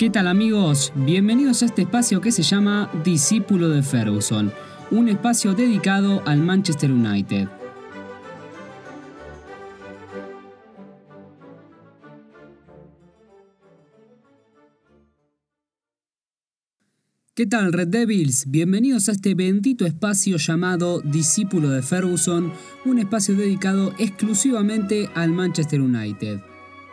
¿Qué tal amigos? Bienvenidos a este espacio que se llama Discípulo de Ferguson, un espacio dedicado al Manchester United. ¿Qué tal Red Devils? Bienvenidos a este bendito espacio llamado Discípulo de Ferguson, un espacio dedicado exclusivamente al Manchester United.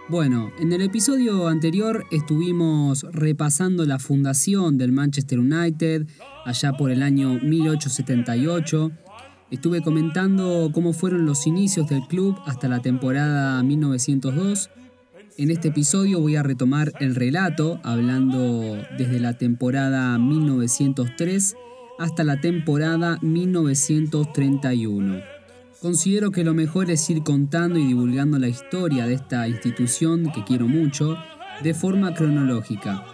Bueno, en el episodio anterior estuvimos repasando la fundación del Manchester United allá por el año 1878. Estuve comentando cómo fueron los inicios del club hasta la temporada 1902. En este episodio voy a retomar el relato hablando desde la temporada 1903 hasta la temporada 1931. Considero que lo mejor es ir contando y divulgando la historia de esta institución que quiero mucho de forma cronológica,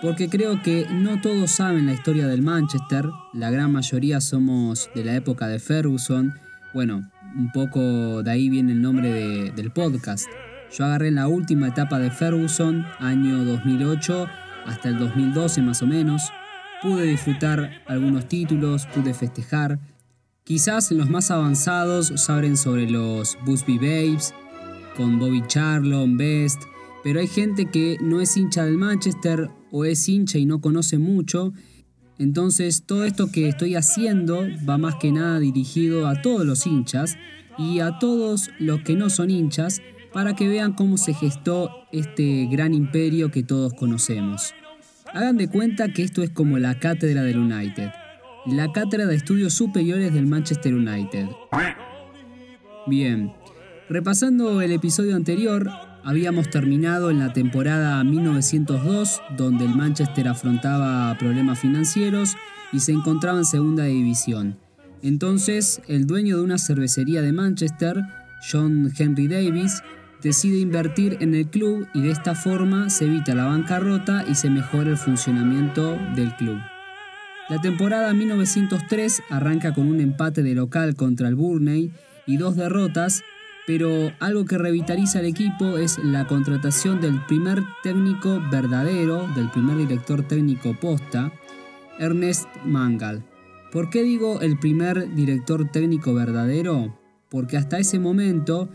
porque creo que no todos saben la historia del Manchester, la gran mayoría somos de la época de Ferguson, bueno, un poco de ahí viene el nombre del podcast. Yo agarré la última etapa de Ferguson, año 2008 hasta el 2012 más o menos, pude disfrutar algunos títulos, pude festejar, Quizás los más avanzados saben sobre los Busby Babes, con Bobby Charlton, Best, pero hay gente que no es hincha del Manchester o es hincha y no conoce mucho. Entonces todo esto que estoy haciendo va más que nada dirigido a todos los hinchas y a todos los que no son hinchas para que vean cómo se gestó este gran imperio que todos conocemos. Hagan de cuenta que esto es como la cátedra del United la Cátedra de Estudios Superiores del Manchester United. Bien, repasando el episodio anterior, habíamos terminado en la temporada 1902, donde el Manchester afrontaba problemas financieros y se encontraba en segunda división. Entonces, el dueño de una cervecería de Manchester, John Henry Davis, decide invertir en el club y de esta forma se evita la bancarrota y se mejora el funcionamiento del club. La temporada 1903 arranca con un empate de local contra el Burnley y dos derrotas, pero algo que revitaliza al equipo es la contratación del primer técnico verdadero, del primer director técnico posta, Ernest Mangal. ¿Por qué digo el primer director técnico verdadero? Porque hasta ese momento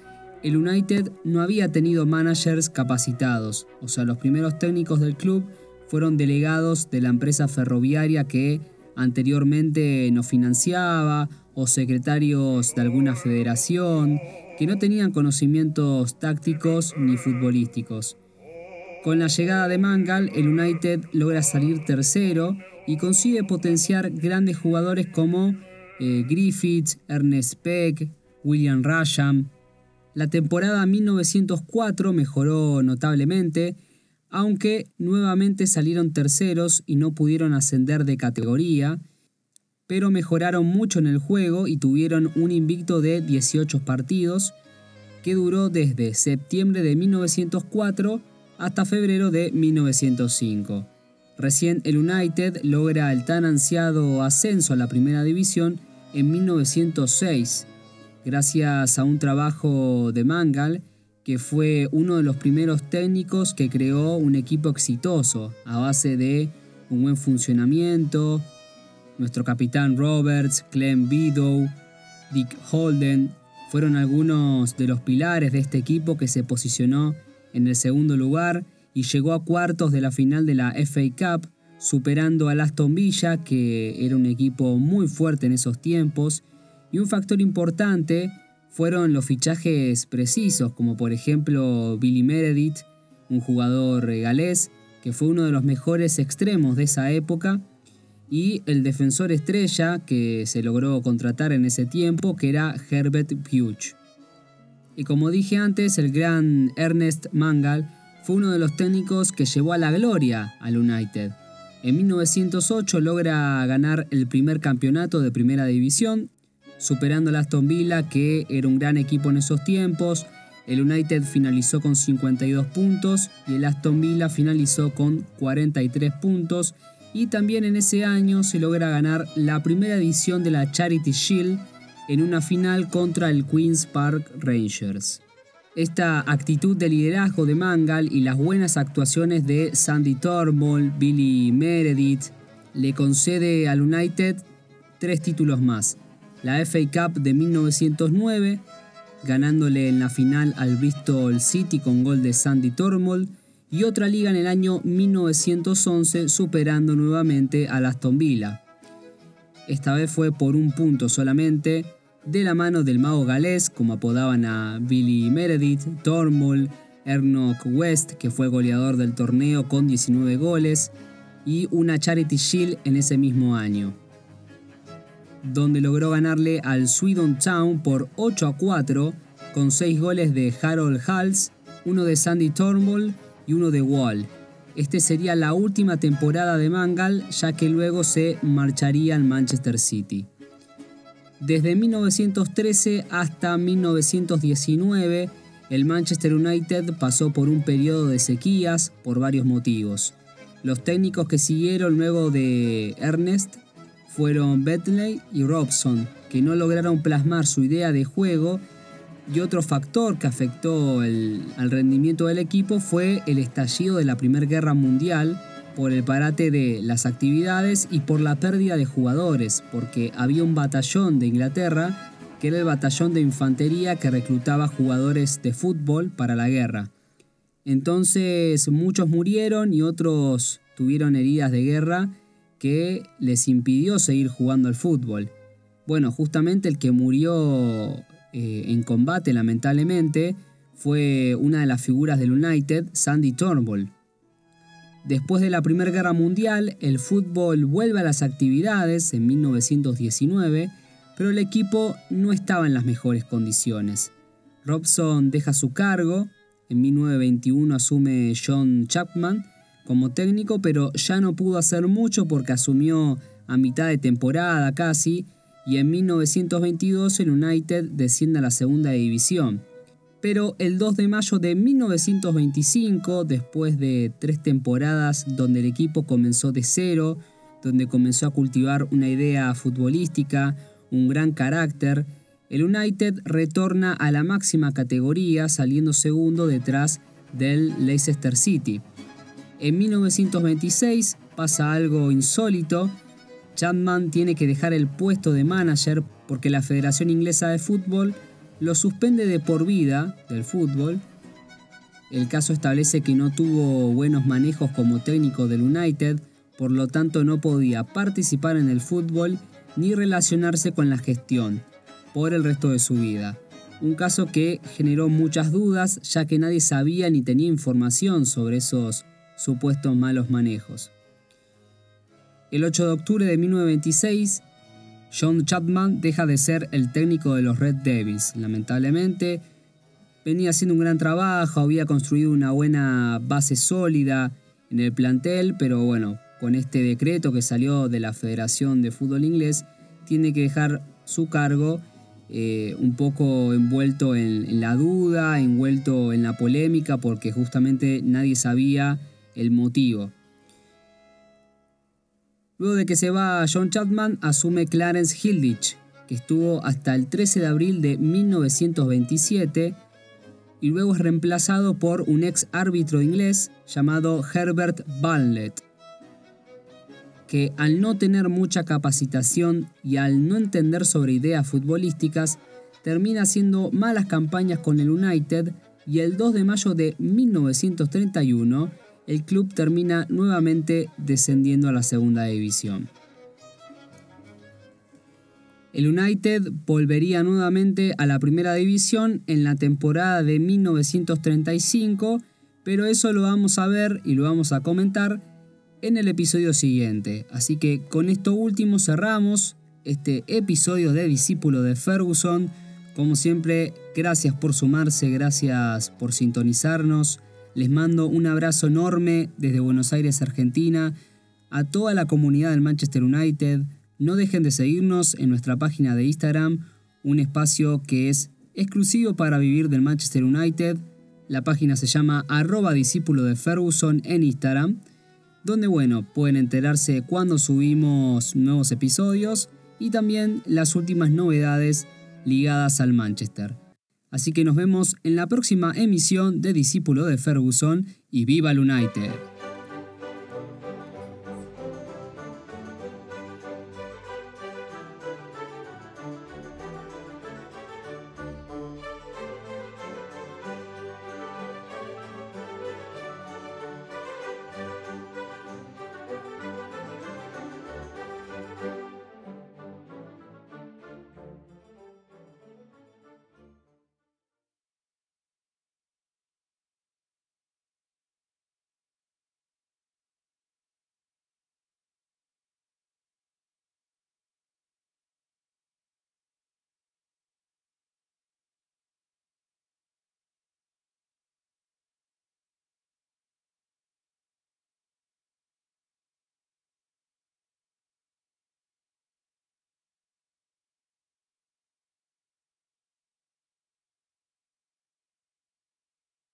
el United no había tenido managers capacitados, o sea, los primeros técnicos del club fueron delegados de la empresa ferroviaria que anteriormente nos financiaba o secretarios de alguna federación que no tenían conocimientos tácticos ni futbolísticos. Con la llegada de Mangal, el United logra salir tercero y consigue potenciar grandes jugadores como eh, Griffiths, Ernest Peck, William Rasham. La temporada 1904 mejoró notablemente aunque nuevamente salieron terceros y no pudieron ascender de categoría, pero mejoraron mucho en el juego y tuvieron un invicto de 18 partidos que duró desde septiembre de 1904 hasta febrero de 1905. Recién el United logra el tan ansiado ascenso a la primera división en 1906, gracias a un trabajo de Mangal que fue uno de los primeros técnicos que creó un equipo exitoso a base de un buen funcionamiento. Nuestro capitán Roberts, Clem Bidow, Dick Holden fueron algunos de los pilares de este equipo que se posicionó en el segundo lugar y llegó a cuartos de la final de la FA Cup, superando al Aston Villa, que era un equipo muy fuerte en esos tiempos, y un factor importante fueron los fichajes precisos, como por ejemplo Billy Meredith, un jugador galés que fue uno de los mejores extremos de esa época, y el defensor estrella que se logró contratar en ese tiempo, que era Herbert Hughes. Y como dije antes, el gran Ernest Mangal fue uno de los técnicos que llevó a la gloria al United. En 1908 logra ganar el primer campeonato de primera división superando al Aston Villa, que era un gran equipo en esos tiempos. El United finalizó con 52 puntos y el Aston Villa finalizó con 43 puntos. y también en ese año se logra ganar la primera edición de la Charity Shield en una final contra el Queen's Park Rangers. Esta actitud de liderazgo de Mangal y las buenas actuaciones de Sandy Turnbull, Billy Meredith, le concede al United tres títulos más. La FA Cup de 1909, ganándole en la final al Bristol City con gol de Sandy Turnbull, y otra liga en el año 1911 superando nuevamente a Aston Villa. Esta vez fue por un punto solamente, de la mano del mago galés, como apodaban a Billy Meredith, Turnbull, Ernok West, que fue goleador del torneo con 19 goles, y una Charity Shield en ese mismo año, donde logró ganarle al Swindon Town por 8 a 4, con 6 goles de Harold Hals, uno de Sandy Turnbull y uno de Wall. Este sería la última temporada de Mangal, ya que luego se marcharía al Manchester City. Desde 1913 hasta 1919, el Manchester United pasó por un periodo de sequías por varios motivos. Los técnicos que siguieron luego de Ernest fueron Bentley y Robson, que no lograron plasmar su idea de juego y otro factor que afectó al rendimiento del equipo fue el estallido de la Primera Guerra Mundial por el parate de las actividades y por la pérdida de jugadores, porque había un batallón de Inglaterra que era el batallón de infantería que reclutaba jugadores de fútbol para la guerra. Entonces muchos murieron y otros tuvieron heridas de guerra que les impidió seguir jugando al fútbol. Bueno, justamente el que murió eh, en combate lamentablemente fue una de las figuras del United, Sandy Turnbull, Después de la Primera Guerra Mundial, el fútbol vuelve a las actividades en 1919, pero el equipo no estaba en las mejores condiciones. Robson deja su cargo, en 1921 asume John Chapman como técnico, pero ya no pudo hacer mucho porque asumió a mitad de temporada casi, y en 1922 el United desciende a la segunda división pero el 2 de mayo de 1925, después de tres temporadas donde el equipo comenzó de cero, donde comenzó a cultivar una idea futbolística, un gran carácter, el United retorna a la máxima categoría saliendo segundo detrás del Leicester City. En 1926 pasa algo insólito, Chapman tiene que dejar el puesto de manager porque la Federación Inglesa de Fútbol lo suspende de por vida del fútbol. El caso establece que no tuvo buenos manejos como técnico del United, por lo tanto no podía participar en el fútbol ni relacionarse con la gestión por el resto de su vida. Un caso que generó muchas dudas ya que nadie sabía ni tenía información sobre esos supuestos malos manejos. El 8 de octubre de 1926, John Chapman deja de ser el técnico de los Red Devils. Lamentablemente, venía haciendo un gran trabajo, había construido una buena base sólida en el plantel, pero bueno, con este decreto que salió de la Federación de Fútbol Inglés, tiene que dejar su cargo eh, un poco envuelto en la duda, envuelto en la polémica, porque justamente nadie sabía el motivo. Luego de que se va John Chapman, asume Clarence Hilditch, que estuvo hasta el 13 de abril de 1927 y luego es reemplazado por un ex árbitro inglés llamado Herbert Barnlett, que al no tener mucha capacitación y al no entender sobre ideas futbolísticas, termina haciendo malas campañas con el United y el 2 de mayo de 1931 el club termina nuevamente descendiendo a la segunda división. El United volvería nuevamente a la primera división en la temporada de 1935, pero eso lo vamos a ver y lo vamos a comentar en el episodio siguiente. Así que con esto último cerramos este episodio de Discípulo de Ferguson. Como siempre, gracias por sumarse, gracias por sintonizarnos. Les mando un abrazo enorme desde Buenos Aires, Argentina, a toda la comunidad del Manchester United. No dejen de seguirnos en nuestra página de Instagram, un espacio que es exclusivo para vivir del Manchester United. La página se llama arroba discípulo de Ferguson en Instagram. donde bueno, pueden enterarse cuando subimos nuevos episodios y también las últimas novedades ligadas al Manchester. Así que nos vemos en la próxima emisión de Discípulo de Ferguson y viva el United.